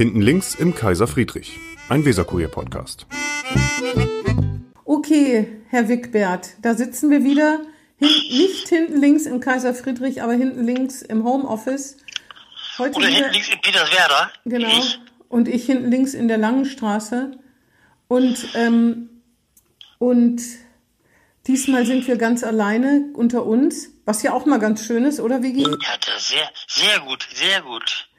Hinten links im Kaiser Friedrich, ein Weserkurier-Podcast. Okay, Herr Wickbert, da sitzen wir wieder. Hin, nicht hinten links im Kaiser Friedrich, aber hinten links im Homeoffice. Heute Oder hinten links in Peterswerda. Genau. Ich. Und ich hinten links in der Langenstraße. Und, ähm, und diesmal sind wir ganz alleine unter uns, was ja auch mal ganz schön ist, oder Vigi? Ja, das sehr, sehr gut, sehr gut.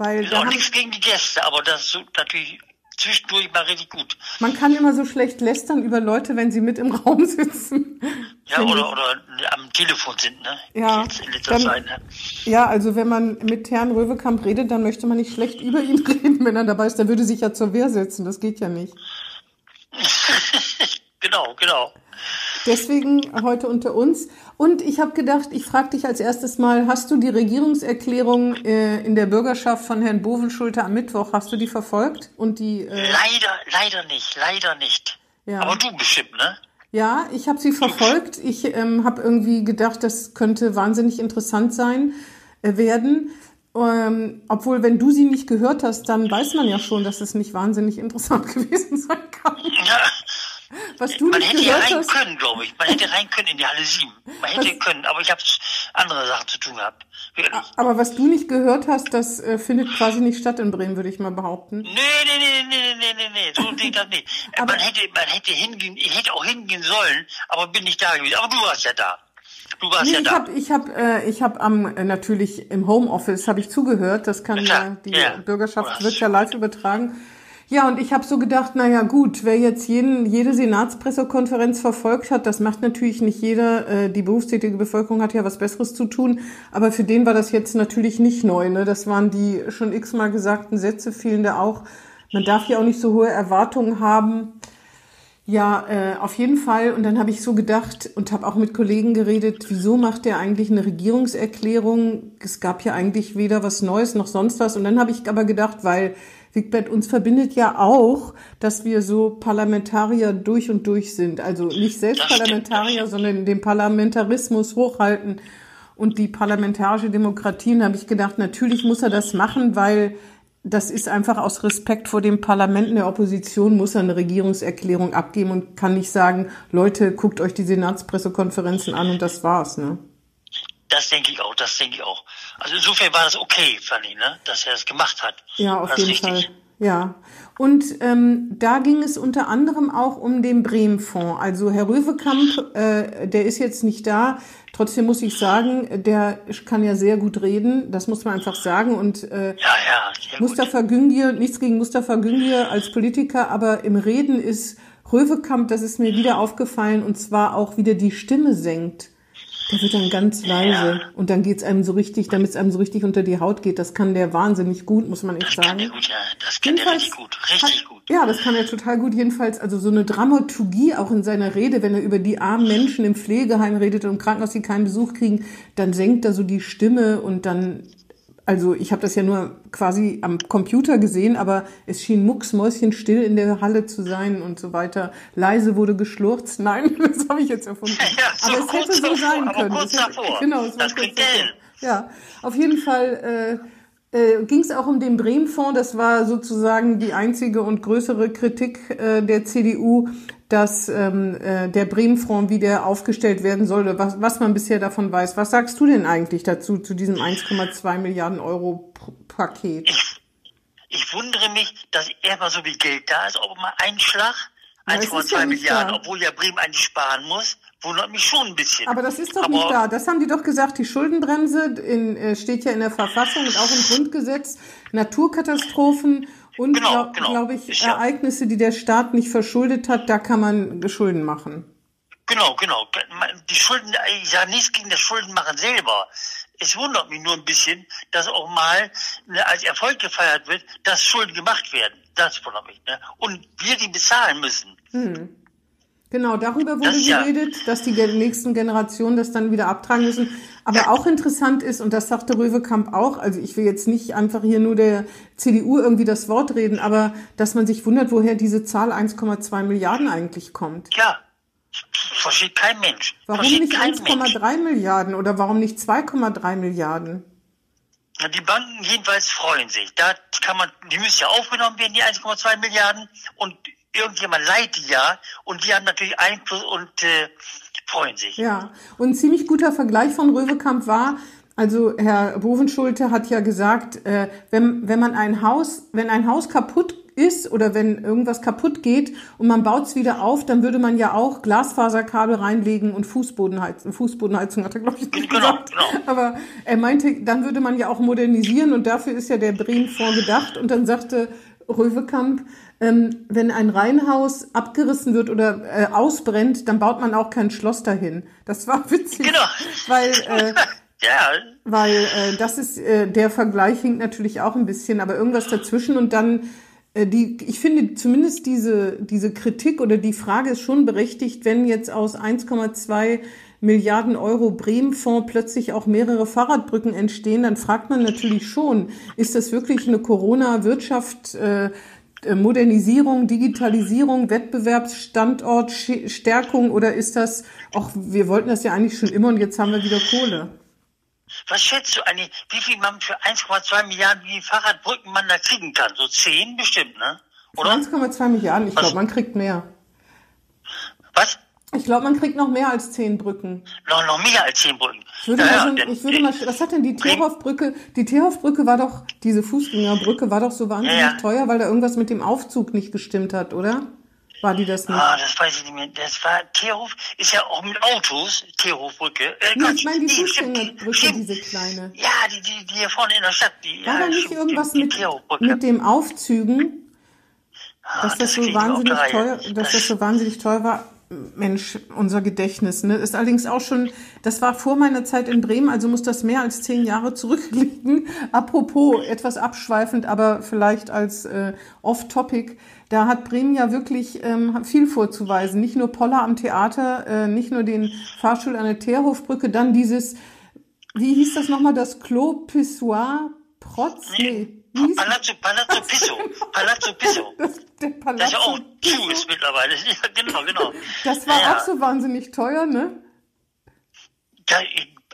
Weil ist auch nichts gegen die Gäste, aber das ist natürlich zwischendurch mal richtig gut. Man kann immer so schlecht lästern über Leute, wenn sie mit im Raum sitzen. Ja, oder, oder am Telefon sind, ne? Ja. In letzter dann, Zeit, ne? Ja, also wenn man mit Herrn Röwekamp redet, dann möchte man nicht schlecht über ihn reden, wenn er dabei ist. Der würde sich ja zur Wehr setzen. Das geht ja nicht. genau, genau. Deswegen heute unter uns. Und ich habe gedacht, ich frage dich als erstes mal, hast du die Regierungserklärung äh, in der Bürgerschaft von Herrn Bovenschulte am Mittwoch, hast du die verfolgt? Und die, äh leider, leider nicht, leider nicht. Ja. Aber du bestimmt, ne? Ja, ich habe sie verfolgt. Ich ähm, habe irgendwie gedacht, das könnte wahnsinnig interessant sein äh, werden. Ähm, obwohl, wenn du sie nicht gehört hast, dann weiß man ja schon, dass es nicht wahnsinnig interessant gewesen sein kann. Ja, was du Man hätte ja rein hast. können, glaube ich. Man hätte rein können in die Halle 7. Man hätte was? können, aber ich habe andere Sachen zu tun gehabt. Wirklich. Aber was du nicht gehört hast, das äh, findet quasi nicht statt in Bremen, würde ich mal behaupten. Nee, nee, nee, nee, nee, nee, nee, so geht das nicht. aber man hätte, man hätte hingehen, ich hätte auch hingehen sollen, aber bin nicht da gewesen. Aber du warst ja da. Du warst nee, ja ich da. Hab, ich habe äh, ich hab am äh, natürlich im Homeoffice habe ich zugehört. Das kann ja, die ja. Bürgerschaft wird ja live übertragen. Ja, und ich habe so gedacht, naja gut, wer jetzt jeden, jede Senatspressekonferenz verfolgt hat, das macht natürlich nicht jeder. Äh, die berufstätige Bevölkerung hat ja was Besseres zu tun, aber für den war das jetzt natürlich nicht neu. Ne? Das waren die schon x-mal gesagten Sätze, fielen da auch. Man darf ja auch nicht so hohe Erwartungen haben. Ja, äh, auf jeden Fall. Und dann habe ich so gedacht und habe auch mit Kollegen geredet, wieso macht der eigentlich eine Regierungserklärung? Es gab ja eigentlich weder was Neues noch sonst was. Und dann habe ich aber gedacht, weil Wigbert, uns verbindet ja auch, dass wir so Parlamentarier durch und durch sind. Also nicht selbst Parlamentarier, sondern den Parlamentarismus hochhalten und die parlamentarische Demokratie. Und da habe ich gedacht, natürlich muss er das machen, weil das ist einfach aus Respekt vor dem Parlament der Opposition, muss er eine Regierungserklärung abgeben und kann nicht sagen, Leute, guckt euch die Senatspressekonferenzen an und das war's, ne? Das denke ich auch, das denke ich auch. Also insofern war das okay, fand ich, ne? dass er das gemacht hat. Ja, auf jeden richtig. Fall. Ja. Und ähm, da ging es unter anderem auch um den Bremen-Fonds. Also Herr Röwekamp, äh, der ist jetzt nicht da. Trotzdem muss ich sagen, der kann ja sehr gut reden. Das muss man einfach sagen. Und äh, ja, ja, Mustafa Güngir, nichts gegen Mustafa Güngir als Politiker, aber im Reden ist Röwekamp, das ist mir wieder aufgefallen, und zwar auch wieder die Stimme senkt. Der wird dann ganz leise ja. und dann geht's einem so richtig, damit es einem so richtig unter die Haut geht. Das kann der wahnsinnig gut, muss man echt das sagen. Kann der gut, ja. Das kann Jedenfalls der richtig gut, richtig hat, gut. Ja, das kann er total gut. Jedenfalls, also so eine Dramaturgie auch in seiner Rede, wenn er über die armen Menschen im Pflegeheim redet und im Krankenhaus, die keinen Besuch kriegen, dann senkt er so die Stimme und dann also ich habe das ja nur quasi am Computer gesehen, aber es schien mucksmäuschenstill in der Halle zu sein und so weiter. Leise wurde geschlurzt. Nein, das habe ich jetzt erfunden. Ja, so aber es hätte so sein davor, können. Kurz hätte, davor. Genau, es das war kurz davor. Ja, auf jeden Fall äh, äh, ging es auch um den Bremen-Fonds. Das war sozusagen die einzige und größere Kritik äh, der CDU dass ähm, äh, der Bremen-Fonds wieder aufgestellt werden soll, was, was man bisher davon weiß. Was sagst du denn eigentlich dazu, zu diesem 1,2 Milliarden Euro Paket? Ich, ich wundere mich, dass erstmal so viel Geld da ist, ob mal ein Schlag, 1,2 ja Milliarden, da. obwohl ja Bremen eigentlich sparen muss, wundert mich schon ein bisschen. Aber das ist doch Aber nicht da. Das haben die doch gesagt, die Schuldenbremse in, äh, steht ja in der Verfassung und auch im Grundgesetz. Naturkatastrophen und genau, glaube genau. glaub ich, ich, Ereignisse, die der Staat nicht verschuldet hat, da kann man Schulden machen. Genau, genau. Die Schulden, ich sage nichts gegen das Schuldenmachen selber. Es wundert mich nur ein bisschen, dass auch mal ne, als Erfolg gefeiert wird, dass Schulden gemacht werden. Das wundert mich. Ne? Und wir die bezahlen müssen. Hm. Genau, darüber wurde das, geredet, ja. dass die nächsten Generationen das dann wieder abtragen müssen. Aber auch interessant ist, und das sagte Röwekamp auch, also ich will jetzt nicht einfach hier nur der CDU irgendwie das Wort reden, aber dass man sich wundert, woher diese Zahl 1,2 Milliarden eigentlich kommt. Ja, versteht kein Mensch. Warum nicht 1,3 Milliarden oder warum nicht 2,3 Milliarden? Die Banken jedenfalls freuen sich. Da kann man, die müssen ja aufgenommen werden, die 1,2 Milliarden. Und irgendjemand leiht die ja. Und die haben natürlich Einfluss und äh, freuen sich. Ja, und ein ziemlich guter Vergleich von Röwekamp war, also Herr Bovenschulte hat ja gesagt, äh, wenn, wenn man ein Haus, wenn ein Haus kaputt ist oder wenn irgendwas kaputt geht und man baut es wieder auf, dann würde man ja auch Glasfaserkabel reinlegen und Fußbodenheizung. Fußbodenheizung hat er, glaube ich, nicht genau, gesagt. Genau. Aber er meinte, dann würde man ja auch modernisieren und dafür ist ja der Bremen-Fonds gedacht. Und dann sagte Röwekamp, ähm, wenn ein Reihenhaus abgerissen wird oder äh, ausbrennt, dann baut man auch kein Schloss dahin. Das war witzig, genau. weil äh, ja. Weil äh, das ist, äh, der Vergleich hinkt natürlich auch ein bisschen, aber irgendwas dazwischen und dann äh, die, ich finde zumindest diese, diese Kritik oder die Frage ist schon berechtigt, wenn jetzt aus 1,2 Milliarden Euro Bremen-Fonds plötzlich auch mehrere Fahrradbrücken entstehen, dann fragt man natürlich schon, ist das wirklich eine Corona-Wirtschaft, äh, Modernisierung, Digitalisierung, Wettbewerbsstandort, Stärkung oder ist das, auch wir wollten das ja eigentlich schon immer und jetzt haben wir wieder Kohle? Was schätzt du eigentlich, wie viel man für 1,2 Milliarden wie Fahrradbrücken man da kriegen kann? So 10 bestimmt, ne? Oder? 1,2 Milliarden, ich glaube, man kriegt mehr. Was? Ich glaube, man kriegt noch mehr als 10 Brücken. Noch, noch mehr als 10 Brücken. Ich würde, ja, mal, so, ich würde mal, was hat denn die Teerhoff-Brücke? Die Teerhoff-Brücke war doch, diese Fußgängerbrücke war doch so wahnsinnig ja, ja. teuer, weil da irgendwas mit dem Aufzug nicht gestimmt hat, oder? War die das nicht? Ah, das weiß ich nicht mehr. Das war Teerhof, ist ja auch mit Autos, Teerhofbrücke. Äh, nee, ich meine die Fußgängerbrücke, diese kleine. Ja, die, die, die hier vorne in der Stadt. Die, war ja, da nicht irgendwas mit, mit dem Aufzügen? Ah, dass das, das so wahnsinnig teuer, dass das, das so wahnsinnig teuer war? Mensch, unser Gedächtnis, ne? Ist allerdings auch schon, das war vor meiner Zeit in Bremen, also muss das mehr als zehn Jahre zurückliegen. Apropos, etwas abschweifend, aber vielleicht als äh, off-topic. Da hat Bremen ja wirklich ähm, viel vorzuweisen. Nicht nur Poller am Theater, äh, nicht nur den Fahrstuhl an der Teerhofbrücke, dann dieses, wie hieß das nochmal, das Klo Pissoir Protz? Nee. Palazzo, Palazzo Piso. Palazzo Piso. Das, der Palazzo das ist ja auch ist mittlerweile. Ja, genau, genau. Das war ja. auch so wahnsinnig teuer, ne? Ja,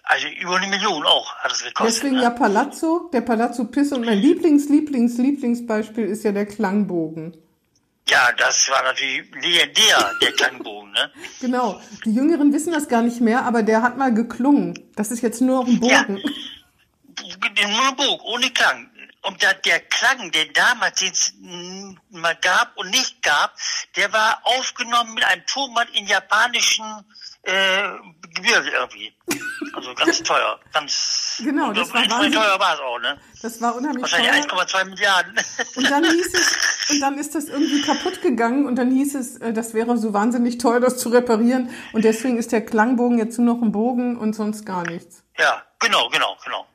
also über eine Million auch hat es gekostet. Deswegen ne? ja Palazzo, der Palazzo Piso. Und mein Lieblings, Lieblings, Lieblingsbeispiel ist ja der Klangbogen. Ja, das war natürlich legendär, der Klangbogen, ne? Genau. Die Jüngeren wissen das gar nicht mehr, aber der hat mal geklungen. Das ist jetzt nur noch ein Bogen. Ja, nur ein Bogen, ohne Klang. Und da, der Klang, der damals es mal gab und nicht gab, der war aufgenommen mit einem Tonband in japanischen äh, Gebirge irgendwie. Also ganz teuer. Ganz genau, das war teuer war es auch, ne? Das war unheimlich Wahrscheinlich teuer. 1,2 Milliarden. Und dann hieß es, und dann ist das irgendwie kaputt gegangen und dann hieß es, äh, das wäre so wahnsinnig teuer, das zu reparieren. Und deswegen ist der Klangbogen jetzt nur noch ein Bogen und sonst gar nichts. Ja, genau, genau, genau.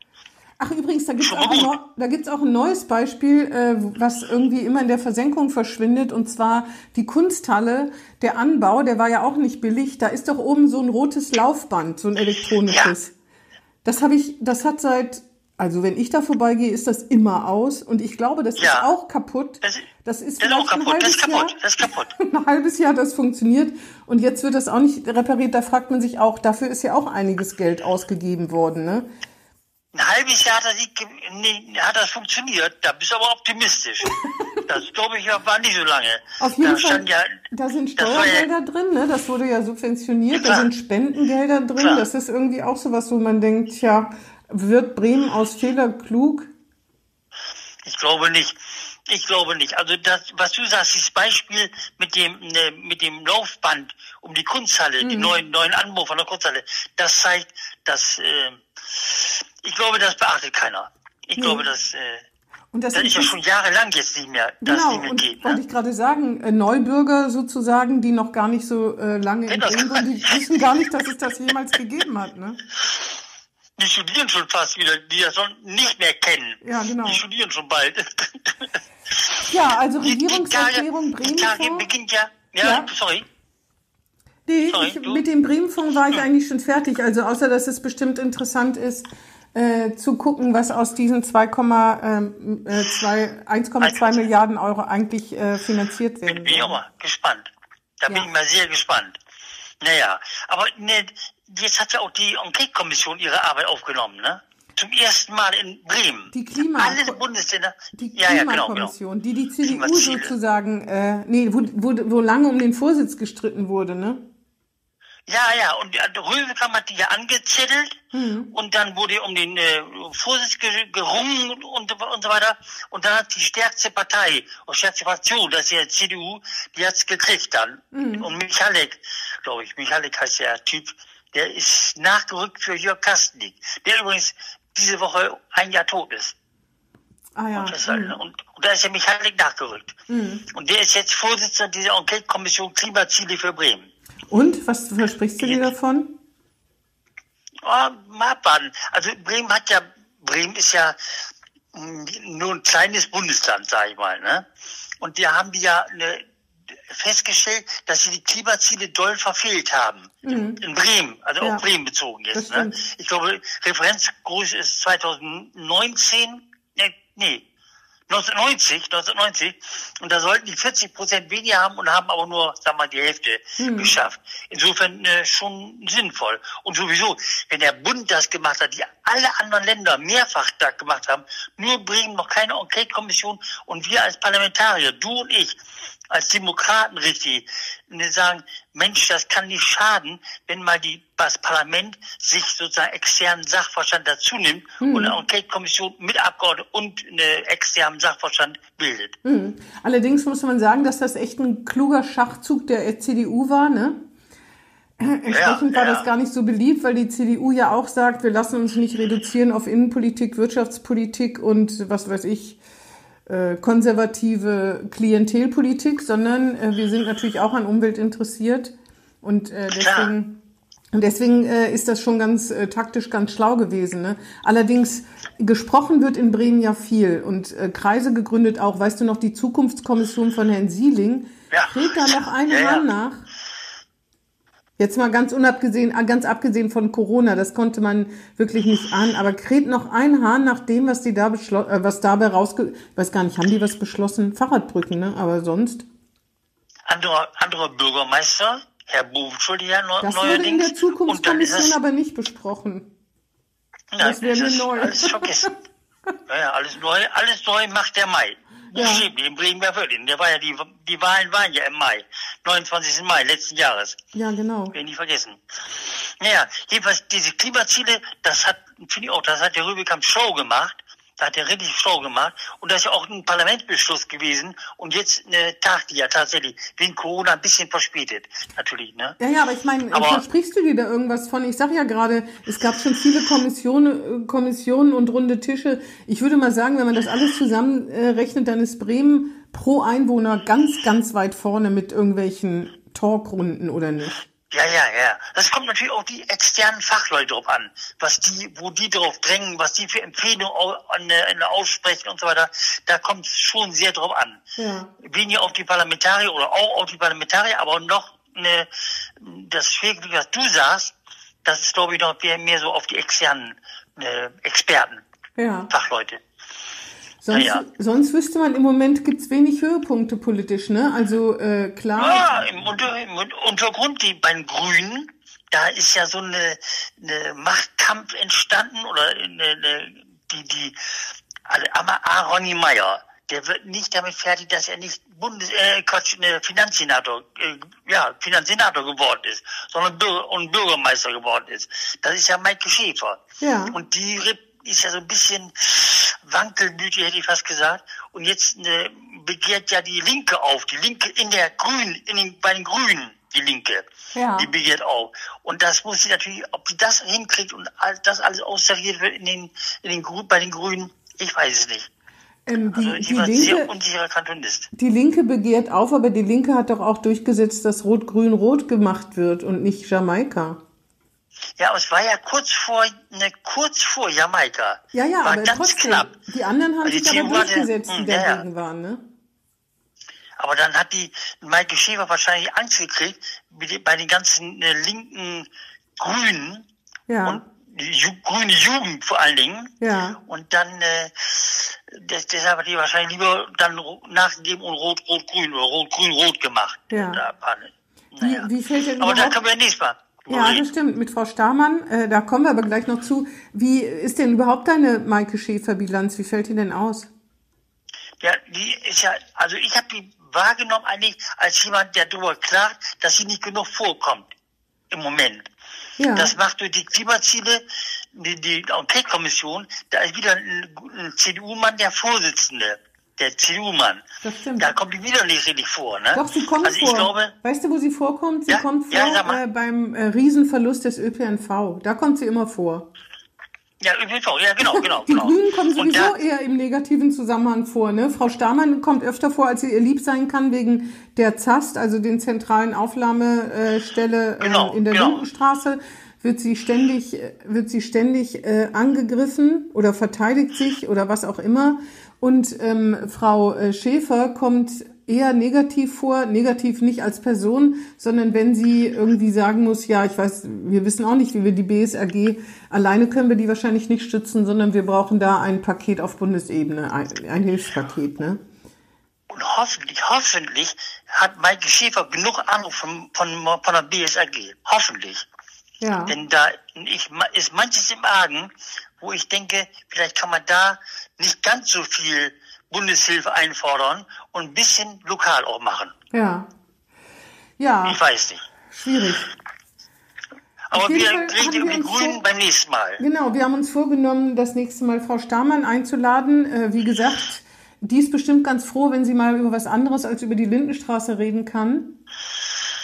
Ach übrigens, da gibt's auch, da gibt's auch ein neues Beispiel, äh, was irgendwie immer in der Versenkung verschwindet, und zwar die Kunsthalle. Der Anbau, der war ja auch nicht billig. Da ist doch oben so ein rotes Laufband, so ein elektronisches. Ja. Das habe ich, das hat seit, also wenn ich da vorbeigehe, ist das immer aus. Und ich glaube, das ja. ist auch kaputt. Das, das ist das ist ein halbes das ist kaputt. Jahr. Das ist kaputt. ein halbes Jahr das funktioniert. Und jetzt wird das auch nicht repariert. Da fragt man sich auch, dafür ist ja auch einiges Geld ausgegeben worden, ne? Ein halbes Jahr hat das, nee, hat das funktioniert. Da bist du aber optimistisch. Das glaube ich war nicht so lange. Auf jeden da Fall. Ja, da sind Steuergelder ja, drin, ne? Das wurde ja subventioniert. Ja, da sind Spendengelder drin. Klar. Das ist irgendwie auch so was, wo man denkt, ja, wird Bremen aus Fehler klug? Ich glaube nicht. Ich glaube nicht. Also das, was du sagst, dieses Beispiel mit dem ne, mit dem Laufband um die Kunsthalle, mhm. die neuen neuen Anbau von der Kunsthalle, das zeigt, dass äh, ich glaube, das beachtet keiner. Ich nee. glaube, dass, äh, und das, das ist ja schon jahrelang jetzt nicht mehr, genau, das nicht mehr und geht. Ne? Wollte ich gerade sagen, äh, Neubürger sozusagen, die noch gar nicht so äh, lange in Bremen sind, die wissen gar nicht, dass es das jemals gegeben hat, ne? Die studieren schon fast wieder, die das schon nicht mehr kennen. Ja, genau. Die studieren schon bald. ja, also Regierungserklärung Bremen. Die beginnt ja, ja, ja, sorry. Nee, sorry, ich, mit dem Bremenfonds war ich hm. eigentlich schon fertig. Also außer, dass es bestimmt interessant ist, äh, zu gucken, was aus diesen 2,2 äh, 1,2 Milliarden Euro eigentlich äh, finanziert werden. Bin ich auch mal gespannt. Da ja. bin ich mal sehr gespannt. Naja, aber ne, jetzt hat ja auch die Enquete-Kommission ihre Arbeit aufgenommen, ne? zum ersten Mal in Bremen. Die Klima Alle Bundesländer. Die ja, ja, genau, genau. Klimakommission, die die CDU sozusagen, äh, nee, wo, wo, wo lange um den Vorsitz gestritten wurde, ne? Ja, ja, und der Röwekamp hat die ja angezettelt Mhm. und dann wurde um den äh, Vorsitz ge gerungen und, und, und so weiter. Und dann hat die stärkste Partei, oder stärkste Fraktion, das ist ja die CDU, die hat's gekriegt dann. Mhm. Und Michalek, glaube ich, Michalek heißt der Typ, der ist nachgerückt für Jörg Kastenig, der übrigens diese Woche ein Jahr tot ist. Ah ja. Und, das, und, und da ist ja Michalek nachgerückt. Mhm. Und der ist jetzt Vorsitzender dieser Enquete-Kommission Klimaziele für Bremen. Und was versprichst du dir davon? Oh, mal. Also Bremen hat ja, Bremen ist ja nur ein kleines Bundesland, sag ich mal, ne? Und wir haben die ja ne, festgestellt, dass sie die Klimaziele doll verfehlt haben. Mhm. In Bremen, also Ja. auf Bremen bezogen jetzt. Ne? Ich glaube, Referenzgröße ist 2019, ne, nee, 1990, 1990. Und da sollten die 40 Prozent weniger haben und haben aber nur, sag mal, die Hälfte Mhm. geschafft. Insofern äh, schon sinnvoll. Und sowieso, wenn der Bund das gemacht hat, die alle anderen Länder mehrfach das gemacht haben, nur Bremen noch keine Enquete-Kommission und wir als Parlamentarier, du und ich, als Demokraten richtig, ne, sagen, Mensch, das kann nicht schaden, wenn mal die, das Parlament sich sozusagen externen Sachverstand dazu nimmt und eine Enquete-Kommission mit Abgeordneten und eine externen Sachverstand bildet. Mhm. Allerdings muss man sagen, dass das echt ein kluger Schachzug der CDU war, ne? Entsprechend war ja. das gar nicht so beliebt, weil die CDU ja auch sagt, wir lassen uns nicht reduzieren auf Innenpolitik, Wirtschaftspolitik und was weiß ich, äh, konservative Klientelpolitik, sondern äh, wir sind natürlich auch an Umwelt interessiert und äh, deswegen und deswegen äh, ist das schon ganz äh, taktisch ganz schlau gewesen. Ne? Allerdings gesprochen wird in Bremen ja viel und äh, Kreise gegründet auch. Weißt du noch die Zukunftskommission von Herrn Sieling? Ja. Kräht da noch ein Ja, ja. Nach? Jetzt mal ganz unabgesehen, äh, ganz abgesehen von Corona, das konnte man wirklich nicht an, aber kräht noch ein Hahn nach dem, was die da beschlo äh, was dabei rausge, ich weiß gar nicht, haben die was beschlossen? Fahrradbrücken, ne? Aber sonst? Anderer, anderer Bürgermeister, Herr Bovschuld, ja neu, Das wurde in neuerdings. der und dann ist Zukunftskommission aber nicht besprochen. nein, das wäre mir neu. Alles vergessen. ja, ja, alles neu, alles neu macht der Mai. Ja. Buchstäblich, in Bremen ja wirklich. Der war ja die, die Wahlen waren ja im Mai. 29. Mai letzten Jahres. Ja, genau. Will nie vergessen. Naja, jedenfalls diese Klimaziele, das hat, finde ich auch, das hat der Rübekamp schlau gemacht. Da hat er richtig schlau gemacht. Und das ist ja auch ein Parlamentsbeschluss gewesen. Und jetzt äh, tagt die ja tatsächlich wegen Corona ein bisschen verspätet. Natürlich, ne? Ja, ja, aber ich meine, versprichst du dir da irgendwas von? Ich sag ja gerade, es gab schon viele Kommissionen, äh, Kommissionen und runde Tische. Ich würde mal sagen, wenn man das alles zusammenrechnet, rechnet, dann ist Bremen pro Einwohner ganz, ganz weit vorne mit irgendwelchen Talkrunden oder nicht? Ja, ja, ja. Das kommt natürlich auch die externen Fachleute drauf an, was die, wo die drauf drängen, was die für Empfehlungen äh, aussprechen und so weiter. Da kommt es schon sehr drauf an. Ja. Weniger auf die Parlamentarier oder auch auf die Parlamentarier, aber noch eine, das Schwierige, was du sagst, das ist glaube ich noch mehr, mehr so auf die externen äh, Experten, Ja. Fachleute. Sonst, Ja, ja. sonst wüsste man, im Moment gibt's wenig Höhepunkte politisch, ne? Also äh, klar. Ja, im, Unter, im Untergrund, die bei den Grünen, da ist ja so eine, eine Machtkampf entstanden oder eine, eine, die, die, also aber Aaron Niemeyer, der wird nicht damit fertig, dass er nicht Bundes, äh, Quatsch, eine Finanzsenator, äh, ja, Finanzsenator geworden ist, sondern Bürger, und Bürgermeister geworden ist. Das ist ja Maike Schäfer. Ja. Und die ist ja so ein bisschen wankelmütig, hätte ich fast gesagt. Und jetzt äh, begehrt ja die Linke auf, die Linke in der Grünen, in den, bei den Grünen, die Linke. Ja. Die begehrt auf. Und das muss sie natürlich, ob sie das hinkriegt und all, das alles austariert wird in den, in den Grü- bei den Grünen, ich weiß es nicht. Ähm, die, Also die, Linke, die Linke begehrt auf, aber die Linke hat doch auch durchgesetzt, dass Rot-Grün-Rot gemacht wird und nicht Jamaika. Ja, aber es war ja kurz vor, ne, kurz vor Jamaika. Ja, ja, war aber ganz trotzdem. knapp. Die anderen haben Also die sich aber durchgesetzt, die Hm, ja, ja. dagegen waren, ne? Aber dann hat die Maike Schäfer wahrscheinlich Angst gekriegt bei den ganzen äh, linken Grünen Ja. und die Ju grüne Jugend vor allen Dingen. Ja. Und dann äh, des, deshalb hat die wahrscheinlich lieber dann nachgegeben und rot-rot-grün oder rot-grün-rot gemacht. Ja. Da ne- Wie, naja. wie fällt denn Aber da können wir nächstes Mal. Ja, das stimmt. Mit Frau Starmann, äh, da kommen wir aber gleich noch zu. Wie ist denn überhaupt deine Maike Schäfer-Bilanz? Wie fällt die denn aus? Ja, die ist ja, also ich habe die wahrgenommen eigentlich als jemand, der darüber klagt, dass sie nicht genug vorkommt im Moment. Ja. Das macht durch die Klimaziele, die, die Enquete-Kommission, da ist wieder ein, ein CDU-Mann der Vorsitzende der CDU-Mann. Das stimmt. Da kommt die wieder nicht richtig vor, ne? Doch, sie kommt also vor. Glaube, weißt du, wo sie vorkommt? Sie ja? kommt vor ja, äh, beim äh, Riesenverlust des ÖPNV. Da kommt sie immer vor. Ja, ÖPNV, ja, genau, genau. die genau. Grünen kommen sowieso da, eher im negativen Zusammenhang vor, ne? Frau Stamann kommt öfter vor, als sie ihr lieb sein kann, wegen der ZAST, also den zentralen Aufnahmestelle äh, genau, in der genau. Lindenstraße wird sie ständig, wird sie ständig äh, angegriffen oder verteidigt sich oder was auch immer. Und ähm, Frau äh, Schäfer kommt eher negativ vor, negativ nicht als Person, sondern wenn sie irgendwie sagen muss, ja, ich weiß, wir wissen auch nicht, wie wir die BSRG, alleine können wir die wahrscheinlich nicht stützen, sondern wir brauchen da ein Paket auf Bundesebene, ein, ein Hilfspaket, ne? Und hoffentlich, hoffentlich hat Maike Schäfer genug Ahnung von, von, von der BSRG. Hoffentlich. Ja. Denn da ich, ist manches im Argen, wo ich denke, vielleicht kann man da nicht ganz so viel Bundeshilfe einfordern und ein bisschen lokal auch machen. Ja. Ja. Ich weiß nicht. Schwierig. Aber wir reden über die Grünen beim nächsten Mal. Genau, wir haben uns vorgenommen, das nächste Mal Frau Stamann einzuladen. Äh, wie gesagt, die ist bestimmt ganz froh, wenn sie mal über was anderes als über die Lindenstraße reden kann.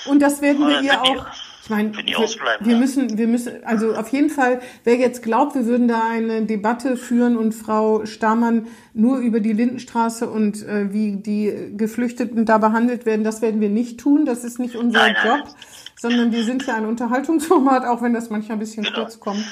Und das werden wir ihr auch ich meine, wir, wir müssen, wir müssen, also auf jeden Fall, wer jetzt glaubt, wir würden da eine Debatte führen und Frau Stamann nur über die Lindenstraße und äh, wie die Geflüchteten da behandelt werden, das werden wir nicht tun. Das ist nicht unser nein, Job, nein. sondern wir sind ja ein Unterhaltungsformat, auch wenn das manchmal ein bisschen genau. kurz kommt.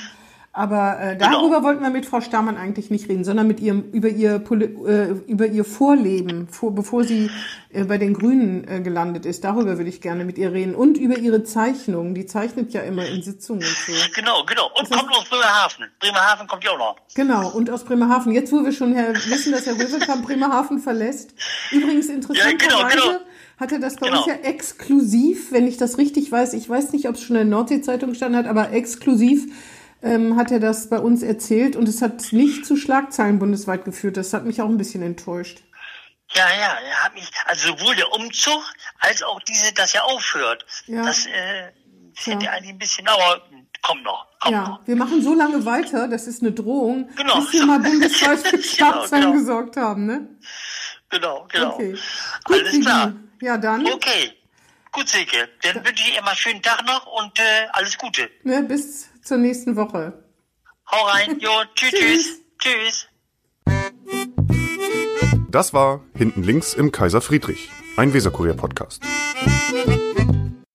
Aber äh, genau. darüber genau. wollten wir mit Frau Stamann eigentlich nicht reden, sondern mit ihrem über ihr äh, über ihr Vorleben, vor, bevor sie äh, bei den Grünen äh, gelandet ist. Darüber würde ich gerne mit ihr reden und über ihre Zeichnungen. Die zeichnet ja immer in Sitzungen und so. Genau, genau. Und das kommt aus Bremerhaven. Bremerhaven kommt ja auch noch. Genau. Und aus Bremerhaven. Jetzt, wo wir schon Herr, wissen, dass Herr Röselkamp Bremerhaven verlässt. Übrigens interessanterweise. Ja, genau, genau hat er das bei genau. uns ja exklusiv, wenn ich das richtig weiß, ich weiß nicht, ob es schon in der Nordsee-Zeitung gestanden hat, aber exklusiv ähm, hat er das bei uns erzählt und es hat nicht zu Schlagzeilen bundesweit geführt. Das hat mich auch ein bisschen enttäuscht. Ja, ja, er hat mich, also sowohl der Umzug als auch diese, dass er aufhört. Ja. Das äh, finde ja. eigentlich ein bisschen, aber kommt noch. Kommt ja, noch. wir machen so lange weiter, das ist eine Drohung, genau. bis wir mal bundesweit für Schlagzeilen genau, genau. gesorgt haben, ne? Genau, genau. Okay. Gut, Alles klar. Ja, dann. Okay. Gut, Silke. Dann wünsche ich dir immer einen schönen Tag noch und äh, alles Gute. Ne, bis zur nächsten Woche. Hau rein. Jo, tschüss, tschüss. Tschüss. Das war Hinten links im Kaiser Friedrich, ein Weserkurier-Podcast.